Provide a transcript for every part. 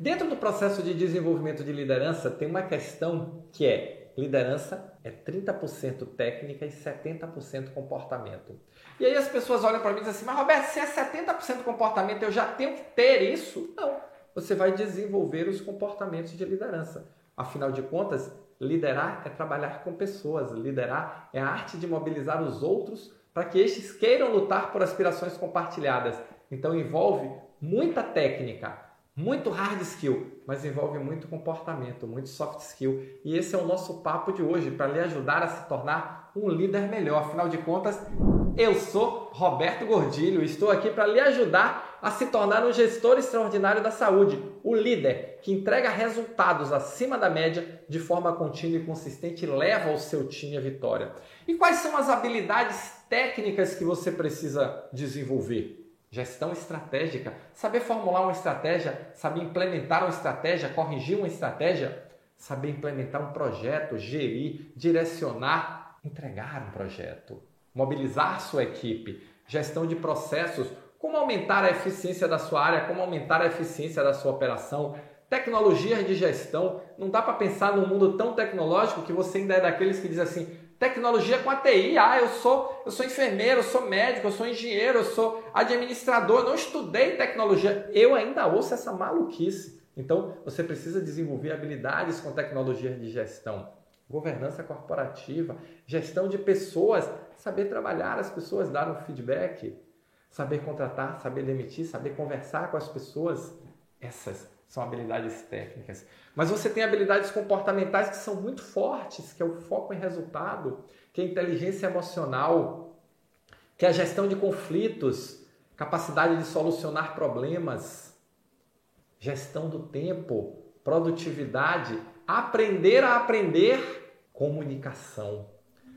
Dentro do processo de desenvolvimento de liderança, tem uma questão que é liderança é 30% técnica e 70% comportamento. E aí as pessoas olham para mim e dizem assim: Mas Roberto, se é 70% comportamento, eu já tenho que ter isso? Não. Você vai desenvolver os comportamentos de liderança. Afinal de contas, liderar é trabalhar com pessoas, liderar é a arte de mobilizar os outros para que estes queiram lutar por aspirações compartilhadas. Então envolve muita técnica, muito hard skill, mas envolve muito comportamento, muito soft skill. E esse é o nosso papo de hoje para lhe ajudar a se tornar um líder melhor. Afinal de contas, eu sou Roberto Gordilho e estou aqui para lhe ajudar a se tornar um gestor extraordinário da saúde, o líder que entrega resultados acima da média de forma contínua e consistente e leva o seu time à vitória. E quais são as habilidades técnicas que você precisa desenvolver? Gestão estratégica, saber formular uma estratégia, saber implementar uma estratégia, corrigir uma estratégia, saber implementar um projeto, gerir, direcionar, entregar um projeto, mobilizar sua equipe, gestão de processos, como aumentar a eficiência da sua área, como aumentar a eficiência da sua operação, tecnologias de gestão. Não dá para pensar num mundo tão tecnológico que você ainda é daqueles que diz assim: tecnologia com a TI. Ah, eu sou, eu sou enfermeiro, eu sou médico, eu sou engenheiro, eu sou administrador, não estudei tecnologia. Eu ainda ouço essa maluquice. Então, você precisa desenvolver habilidades com tecnologias de gestão, governança corporativa, gestão de pessoas, saber trabalhar as pessoas, dar um feedback, saber contratar, saber demitir, saber conversar com as pessoas. Essas são habilidades técnicas. Mas você tem habilidades comportamentais que são muito fortes, que é o foco em resultado, que é a inteligência emocional, que é a gestão de conflitos, capacidade de solucionar problemas, gestão do tempo, produtividade, aprender a aprender, comunicação.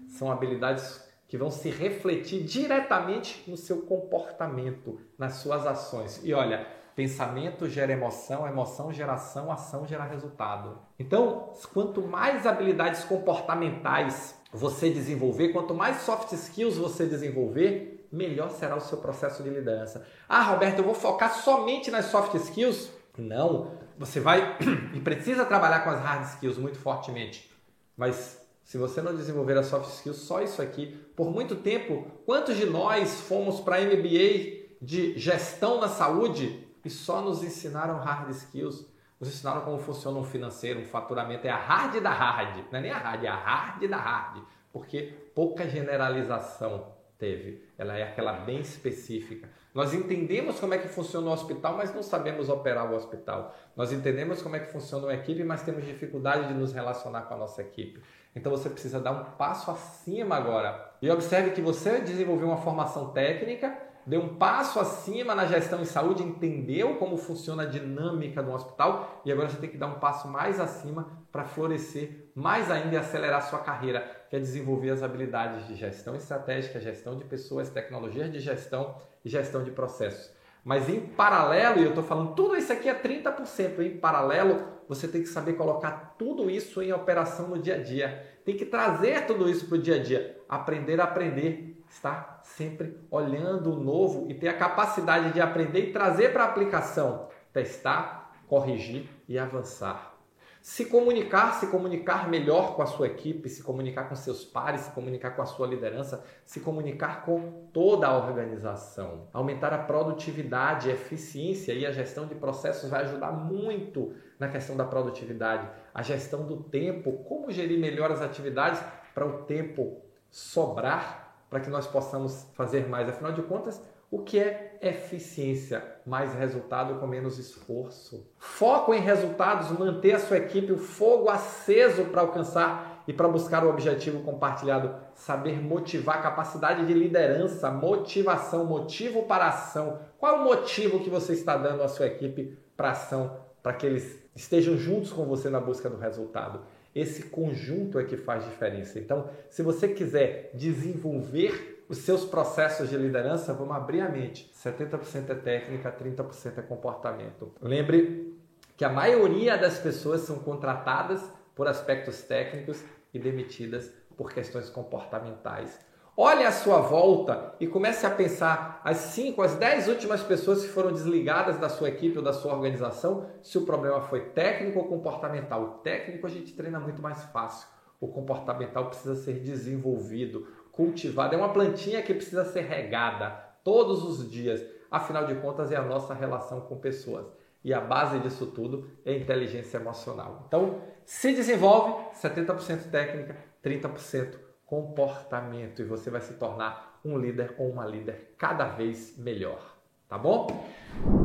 São habilidades que vão se refletir diretamente no seu comportamento, nas suas ações. E olha, pensamento gera emoção, emoção gera ação, ação gera resultado. Então, quanto mais habilidades comportamentais você desenvolver, quanto mais soft skills você desenvolver, melhor será o seu processo de liderança. Ah, Roberto, eu vou focar somente nas soft skills? Não, você vai e precisa trabalhar com as hard skills muito fortemente. Mas se você não desenvolver a soft skills, só isso aqui, por muito tempo, quantos de nós fomos para MBA de gestão na saúde e só nos ensinaram hard skills? Nos ensinaram como funciona um financeiro, um faturamento, é a hard da hard, não é nem a hard, é a hard da hard, porque pouca generalização teve, ela é aquela bem específica. Nós entendemos como é que funciona o hospital, mas não sabemos operar o hospital. Nós entendemos como é que funciona uma equipe, mas temos dificuldade de nos relacionar com a nossa equipe. Então você precisa dar um passo acima agora. E observe que você desenvolveu uma formação técnica, deu um passo acima na gestão em saúde, entendeu como funciona a dinâmica do hospital e agora você tem que dar um passo mais acima para florescer mais ainda e acelerar sua carreira, que é desenvolver as habilidades de gestão estratégica, gestão de pessoas, tecnologias de gestão e gestão de processos. Mas em paralelo, e eu estou falando tudo isso aqui é 30%, em paralelo, você tem que saber colocar tudo isso em operação no dia a dia. Tem que trazer tudo isso para o dia a dia. Aprender a aprender. Estar sempre olhando o novo e ter a capacidade de aprender e trazer para a aplicação. Testar, corrigir e avançar. Se comunicar, se comunicar melhor com a sua equipe, se comunicar com seus pares, se comunicar com a sua liderança, se comunicar com toda a organização. Aumentar a produtividade, a eficiência e a gestão de processos vai ajudar muito na questão da produtividade. A gestão do tempo, como gerir melhor as atividades para o tempo sobrar, para que nós possamos fazer mais. Afinal de contas, o que é eficiência? Mais resultado com menos esforço. Foco em resultados, manter a sua equipe o fogo aceso para alcançar e para buscar o objetivo compartilhado. Saber motivar, capacidade de liderança, motivação, motivo para ação. Qual o motivo que você está dando à sua equipe para ação, para que eles estejam juntos com você na busca do resultado? Esse conjunto é que faz diferença. Então, se você quiser desenvolver os seus processos de liderança, vamos abrir a mente. 70% é técnica, 30% é comportamento. Lembre que a maioria das pessoas são contratadas por aspectos técnicos e demitidas por questões comportamentais. Olhe à sua volta e comece a pensar as 5, as 10 últimas pessoas que foram desligadas da sua equipe ou da sua organização, se o problema foi técnico ou comportamental. O técnico a gente treina muito mais fácil. O comportamental precisa ser desenvolvido, cultivado. É uma plantinha que precisa ser regada todos os dias. Afinal de contas, é a nossa relação com pessoas. E a base disso tudo é inteligência emocional. Então, se desenvolve 70% técnica, 30% comportamento e você vai se tornar um líder ou uma líder cada vez melhor, tá bom?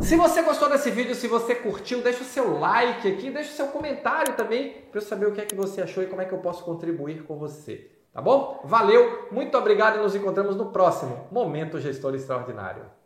Se você gostou desse vídeo, se você curtiu, deixa o seu like aqui, deixa o seu comentário também para eu saber o que é que você achou e como é que eu posso contribuir com você, tá bom? Valeu, muito obrigado e nos encontramos no próximo Momento Gestor Extraordinário.